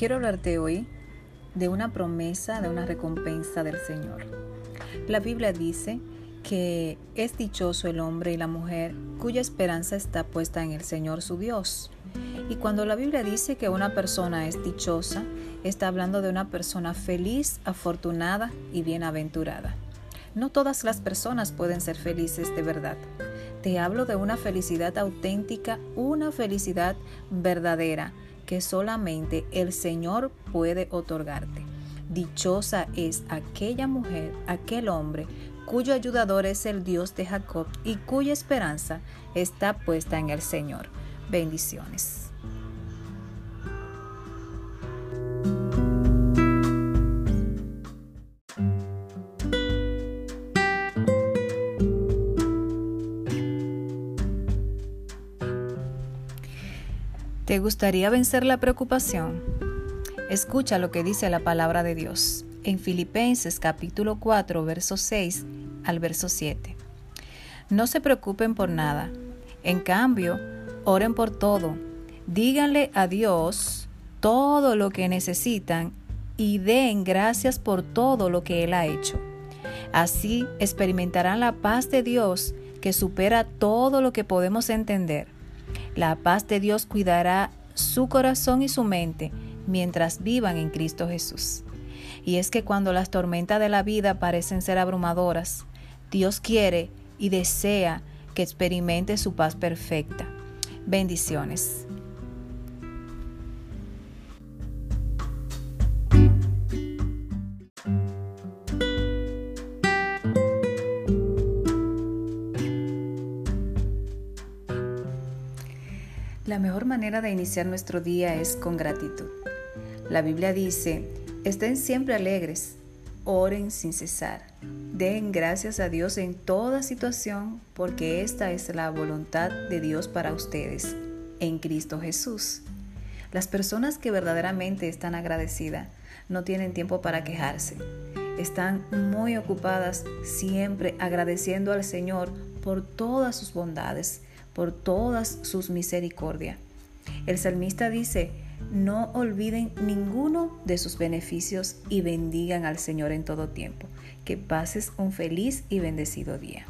Quiero hablarte hoy de una promesa, de una recompensa del Señor. La Biblia dice que es dichoso el hombre y la mujer cuya esperanza está puesta en el Señor su Dios. Y cuando la Biblia dice que una persona es dichosa, está hablando de una persona feliz, afortunada y bienaventurada. No todas las personas pueden ser felices de verdad. Te hablo de una felicidad auténtica, una felicidad verdadera que solamente el Señor puede otorgarte. Dichosa es aquella mujer, aquel hombre, cuyo ayudador es el Dios de Jacob y cuya esperanza está puesta en el Señor. Bendiciones. ¿Te gustaría vencer la preocupación? Escucha lo que dice la palabra de Dios en Filipenses capítulo 4, verso 6 al verso 7. No se preocupen por nada. En cambio, oren por todo. Díganle a Dios todo lo que necesitan y den gracias por todo lo que Él ha hecho. Así experimentarán la paz de Dios que supera todo lo que podemos entender la paz de Dios cuidará su corazón y su mente mientras vivan en Cristo Jesús. Y es que cuando las tormentas de la vida parecen ser abrumadoras, Dios quiere y desea que experimente su paz perfecta. Bendiciones. Manera de iniciar nuestro día es con gratitud. La Biblia dice, estén siempre alegres, oren sin cesar, den gracias a Dios en toda situación, porque esta es la voluntad de Dios para ustedes, en Cristo Jesús. Las personas que verdaderamente están agradecidas no tienen tiempo para quejarse. Están muy ocupadas siempre agradeciendo al Señor por todas sus bondades, por todas sus misericordias. El salmista dice, no olviden ninguno de sus beneficios y bendigan al Señor en todo tiempo. Que pases un feliz y bendecido día.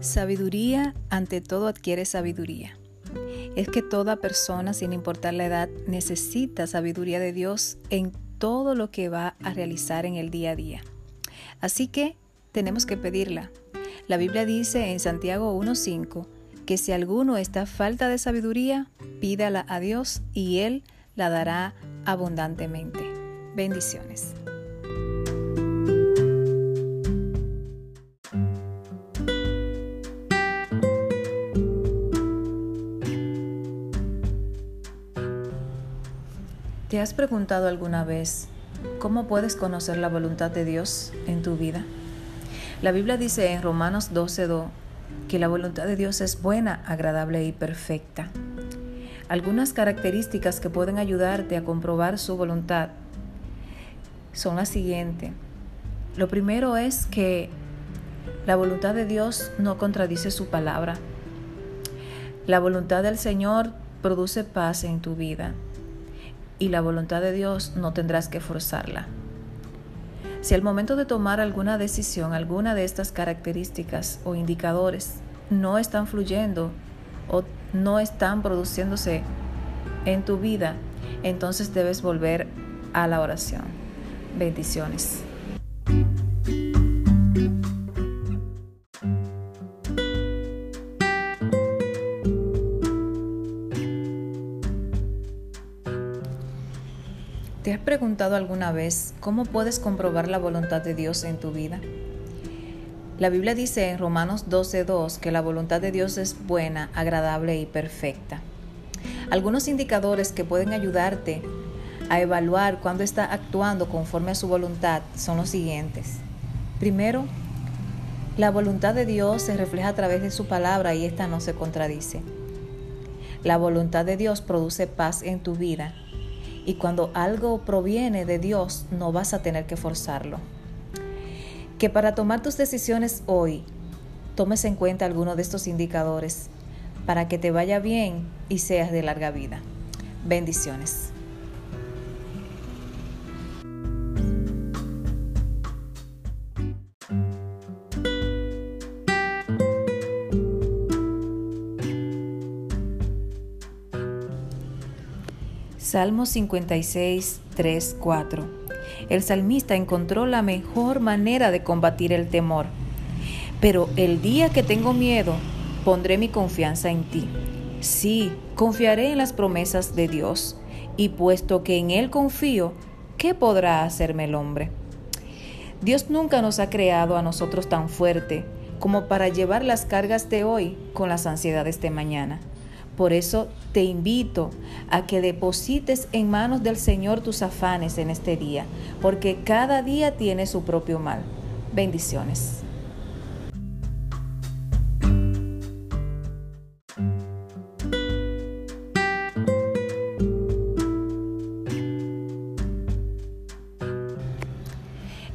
Sabiduría, ante todo adquiere sabiduría es que toda persona, sin importar la edad, necesita sabiduría de Dios en todo lo que va a realizar en el día a día. Así que tenemos que pedirla. La Biblia dice en Santiago 1.5 que si alguno está falta de sabiduría, pídala a Dios y Él la dará abundantemente. Bendiciones. ¿Te has preguntado alguna vez cómo puedes conocer la voluntad de Dios en tu vida? La Biblia dice en Romanos 12.2 que la voluntad de Dios es buena, agradable y perfecta. Algunas características que pueden ayudarte a comprobar su voluntad son las siguientes. Lo primero es que la voluntad de Dios no contradice su palabra. La voluntad del Señor produce paz en tu vida y la voluntad de Dios no tendrás que forzarla. Si al momento de tomar alguna decisión, alguna de estas características o indicadores no están fluyendo o no están produciéndose en tu vida, entonces debes volver a la oración. Bendiciones. Alguna vez cómo puedes comprobar la voluntad de Dios en tu vida? La Biblia dice en Romanos 12.2 que la voluntad de Dios es buena, agradable y perfecta. Algunos indicadores que pueden ayudarte a evaluar cuándo está actuando conforme a su voluntad son los siguientes. Primero, la voluntad de Dios se refleja a través de su palabra y esta no se contradice. La voluntad de Dios produce paz en tu vida Y cuando algo proviene de Dios, no vas a tener que forzarlo. Que para tomar tus decisiones hoy, tomes en cuenta alguno de estos indicadores para que te vaya bien y seas de larga vida. Bendiciones. Salmo 56, 3, 4. El salmista encontró la mejor manera de combatir el temor. Pero el día que tengo miedo, pondré mi confianza en ti. Sí, confiaré en las promesas de Dios, y puesto que en Él confío, ¿qué podrá hacerme el hombre? Dios nunca nos ha creado a nosotros tan fuerte como para llevar las cargas de hoy con las ansiedades de mañana. Por eso te invito a que deposites en manos del Señor tus afanes en este día, porque cada día tiene su propio mal. Bendiciones.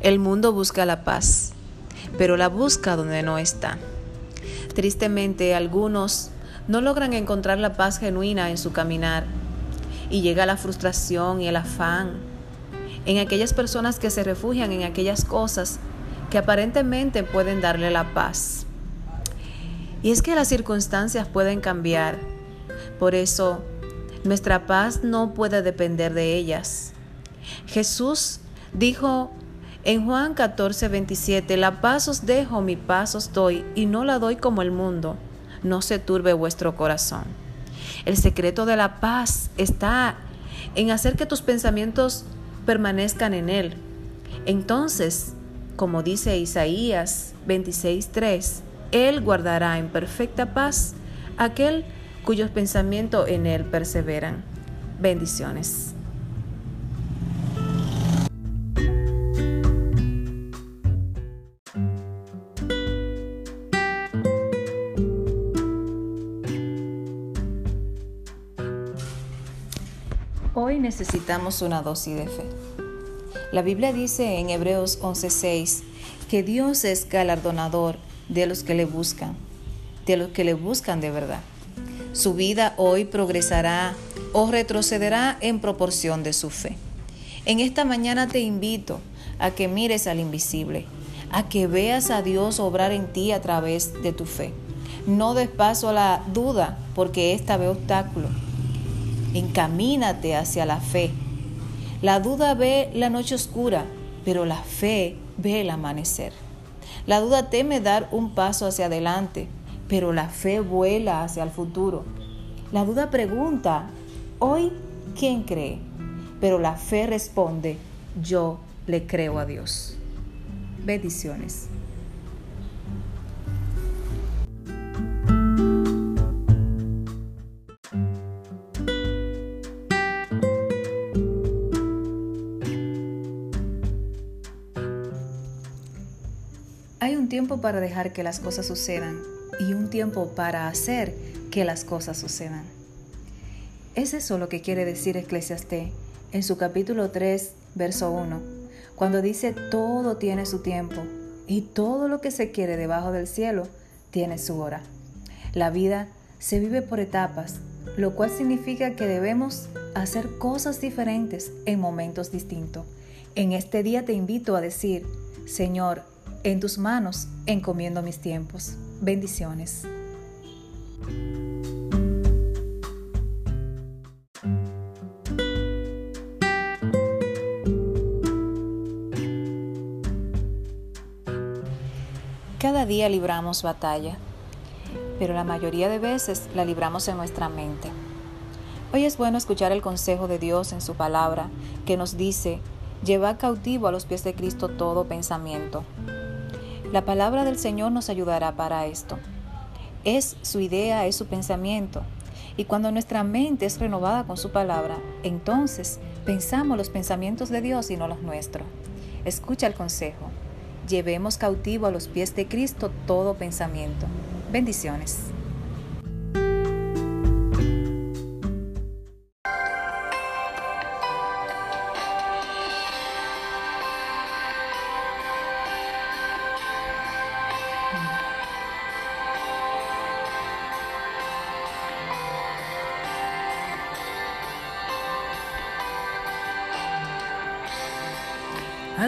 El mundo busca la paz, pero la busca donde no está. Tristemente, algunos no logran encontrar la paz genuina en su caminar y llega la frustración y el afán en aquellas personas que se refugian en aquellas cosas que aparentemente pueden darle la paz. Y es que las circunstancias pueden cambiar, por eso nuestra paz no puede depender de ellas. Jesús dijo en Juan 14, 27, la paz os dejo, mi paz os doy, y no la doy como el mundo no se turbe vuestro corazón. El secreto de la paz está en hacer que tus pensamientos permanezcan en Él. Entonces, como dice Isaías 26:3, Él guardará en perfecta paz aquel cuyos pensamientos en Él perseveran. Bendiciones. Necesitamos una dosis de fe. La Biblia dice en Hebreos 11:6 que Dios es galardonador de los que le buscan, de los que le buscan de verdad. Su vida hoy progresará o retrocederá en proporción de su fe. En esta mañana te invito a que mires al invisible, a que veas a Dios obrar en ti a través de tu fe. No des paso a la duda porque esta ve obstáculo encamínate hacia la fe. La duda ve la noche oscura, pero la fe ve el amanecer. La duda teme dar un paso hacia adelante, pero la fe vuela hacia el futuro. La duda pregunta, ¿hoy quién cree? Pero la fe responde, yo le creo a Dios. Bendiciones. Un tiempo para dejar que las cosas sucedan y un tiempo para hacer que las cosas sucedan. Es eso lo que quiere decir Eclesiastés en su capítulo 3, verso 1, cuando dice todo tiene su tiempo y todo lo que se quiere debajo del cielo tiene su hora. La vida se vive por etapas, lo cual significa que debemos hacer cosas diferentes en momentos distintos. En este día te invito a decir, Señor, en tus manos encomiendo mis tiempos. Bendiciones. Cada día libramos batalla, pero la mayoría de veces la libramos en nuestra mente. Hoy es bueno escuchar el consejo de Dios en su palabra, que nos dice, lleva cautivo a los pies de Cristo todo pensamiento la palabra del Señor nos ayudará para esto. Es su idea, es su pensamiento. Y cuando nuestra mente es renovada con su palabra, entonces pensamos los pensamientos de Dios y no los nuestros. Escucha el consejo. Llevemos cautivo a los pies de Cristo todo pensamiento. Bendiciones.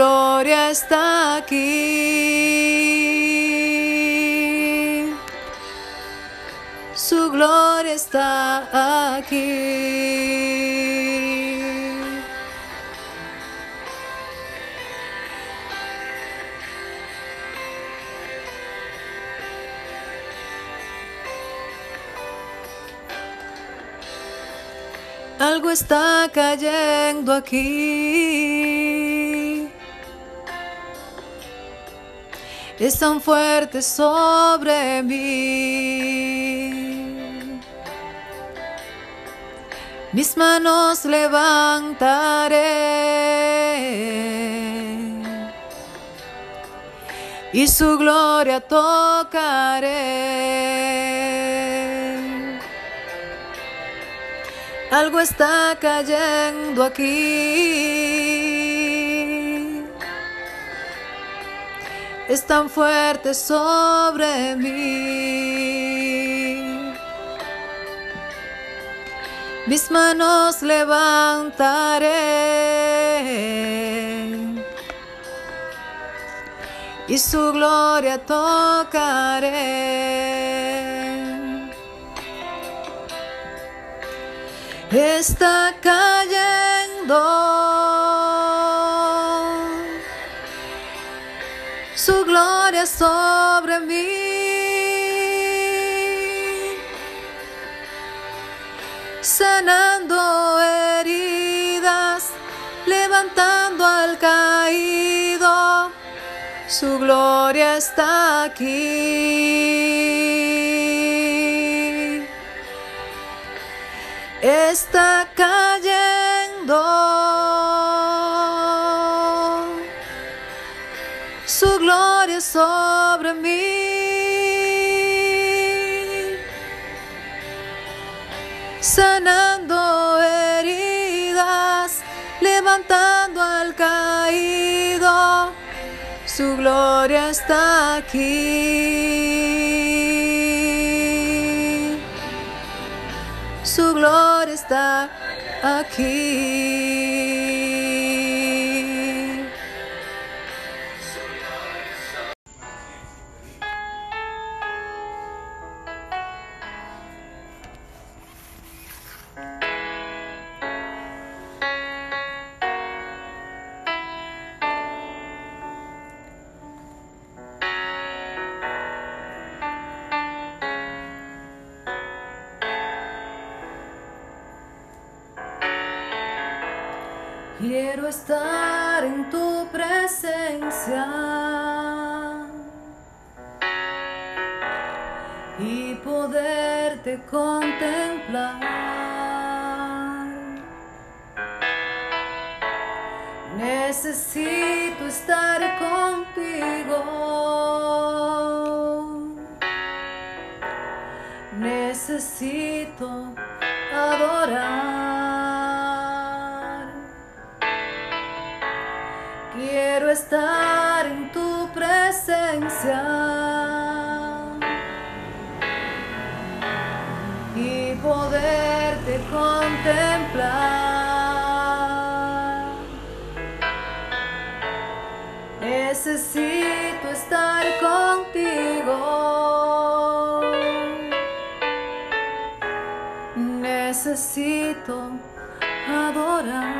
Gloria está aquí. su gloria está aquí. Algo está cayendo aquí. Es tan fuerte sobre mí. mis manos levantaré y su gloria tocaré. Algo está cayendo aquí. Es tan fuerte sobre mí. Mis manos levantaré. Y su gloria tocaré. Está cayendo gloria sobre mí. sanando heridas, levantando al caído. Su gloria está aquí. Está. Gloria está aquí. Su gloria está aquí. Quiero estar en tu presencia y poderte contemplar. Necesito estar contigo. Necesito adorar. quiero estar en tu presencia y poderte contemplar. Necesito estar contigo. Necesito adorar.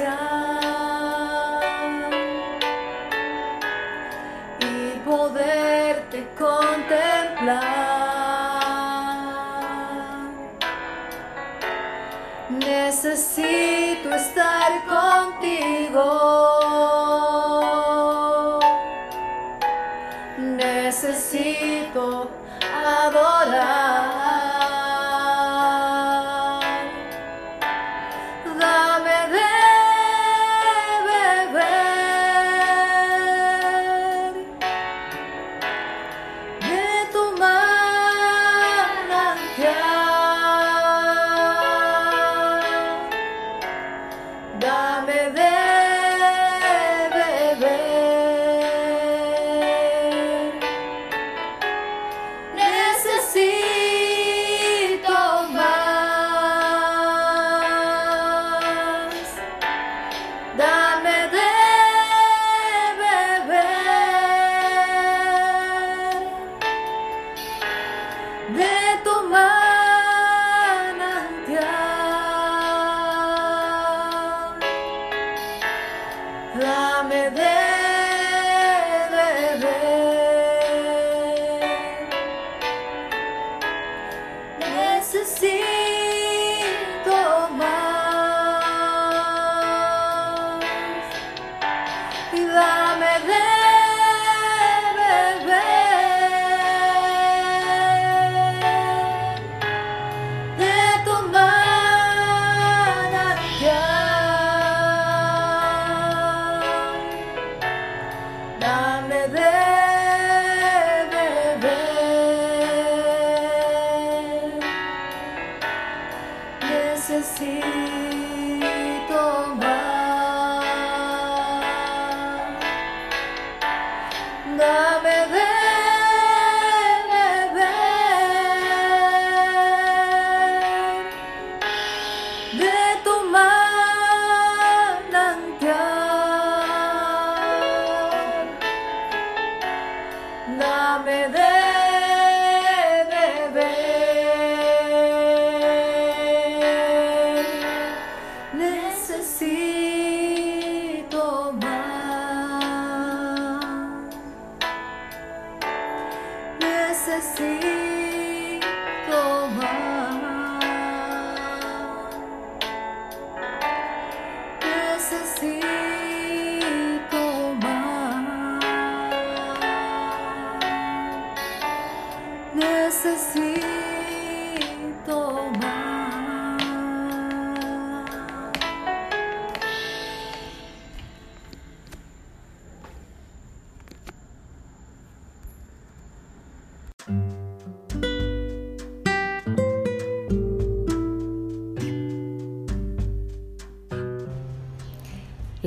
Yeah. dame de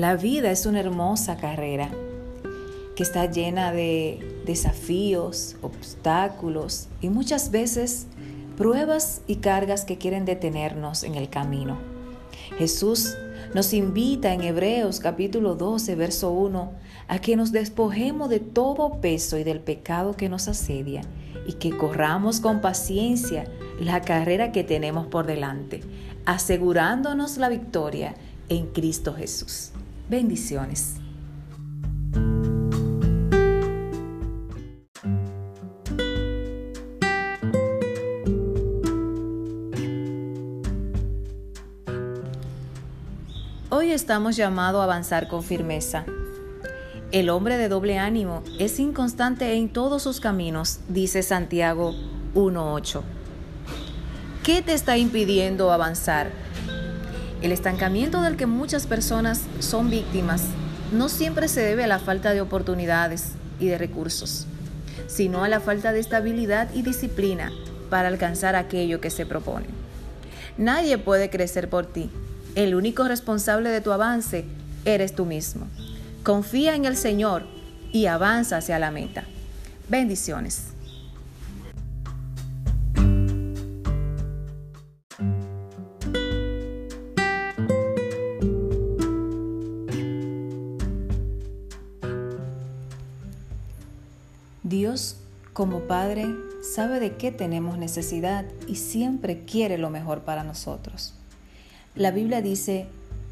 La vida es una hermosa carrera que está llena de desafíos, obstáculos y muchas veces pruebas y cargas que quieren detenernos en el camino. Jesús nos invita en Hebreos capítulo 12, verso 1, a que nos despojemos de todo peso y del pecado que nos asedia y que corramos con paciencia la carrera que tenemos por delante, asegurándonos la victoria en Cristo Jesús. Bendiciones. Hoy estamos llamados a avanzar con firmeza. El hombre de doble ánimo es inconstante en todos sus caminos, dice Santiago 1.8. ¿Qué te está impidiendo avanzar? El estancamiento del que muchas personas son víctimas no siempre se debe a la falta de oportunidades y de recursos, sino a la falta de estabilidad y disciplina para alcanzar aquello que se propone. Nadie puede crecer por ti, el único responsable de tu avance eres tú mismo. Confía en el Señor y avanza hacia la meta. Bendiciones. Como Padre, sabe de qué tenemos necesidad y siempre quiere lo mejor para nosotros. La Biblia dice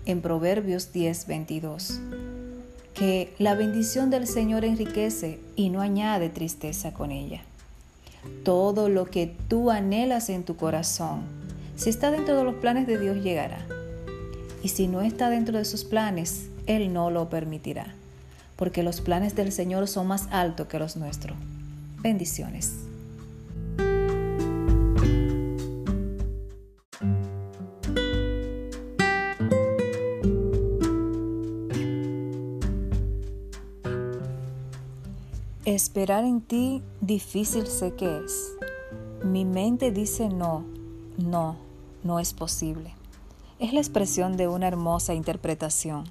en Proverbios 10, 22 que la bendición del Señor enriquece y no añade tristeza con ella. Todo lo que tú anhelas en tu corazón, si está dentro de los planes de Dios, llegará. Y si no está dentro de sus planes, Él no lo permitirá, porque los planes del Señor son más altos que los nuestros. Bendiciones. Esperar en ti difícil sé que es. Mi mente dice no, no, no es posible. Es la expresión de una hermosa interpretación.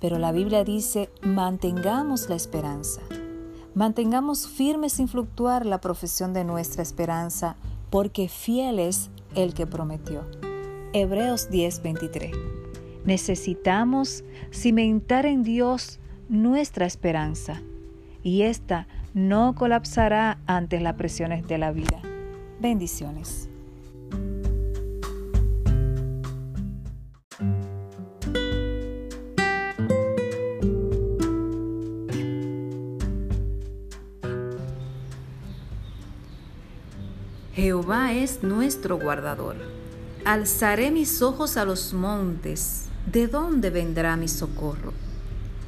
Pero la Biblia dice, mantengamos la esperanza. Mantengamos firme sin fluctuar la profesión de nuestra esperanza, porque fiel es el que prometió. Hebreos 10:23. Necesitamos cimentar en Dios nuestra esperanza y ésta no colapsará ante las presiones de la vida. Bendiciones. Es nuestro guardador. Alzaré mis ojos a los montes. ¿De dónde vendrá mi socorro?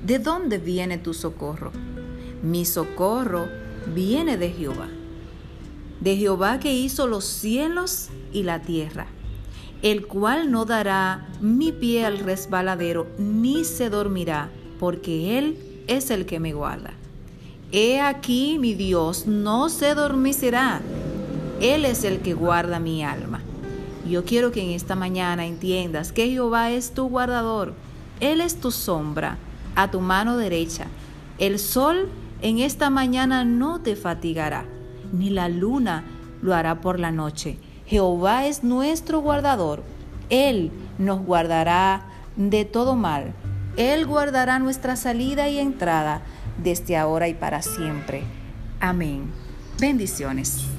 ¿De dónde viene tu socorro? Mi socorro viene de Jehová, de Jehová que hizo los cielos y la tierra, el cual no dará mi pie al resbaladero, ni se dormirá, porque Él es el que me guarda. He aquí mi Dios no se dormirá, Él es el que guarda mi alma. Yo quiero que en esta mañana entiendas que Jehová es tu guardador, Él es tu sombra a tu mano derecha. El sol en esta mañana no te fatigará, ni la luna lo hará por la noche. Jehová es nuestro guardador. Él nos guardará de todo mal. Él guardará nuestra salida y entrada desde ahora y para siempre. Amén. Bendiciones.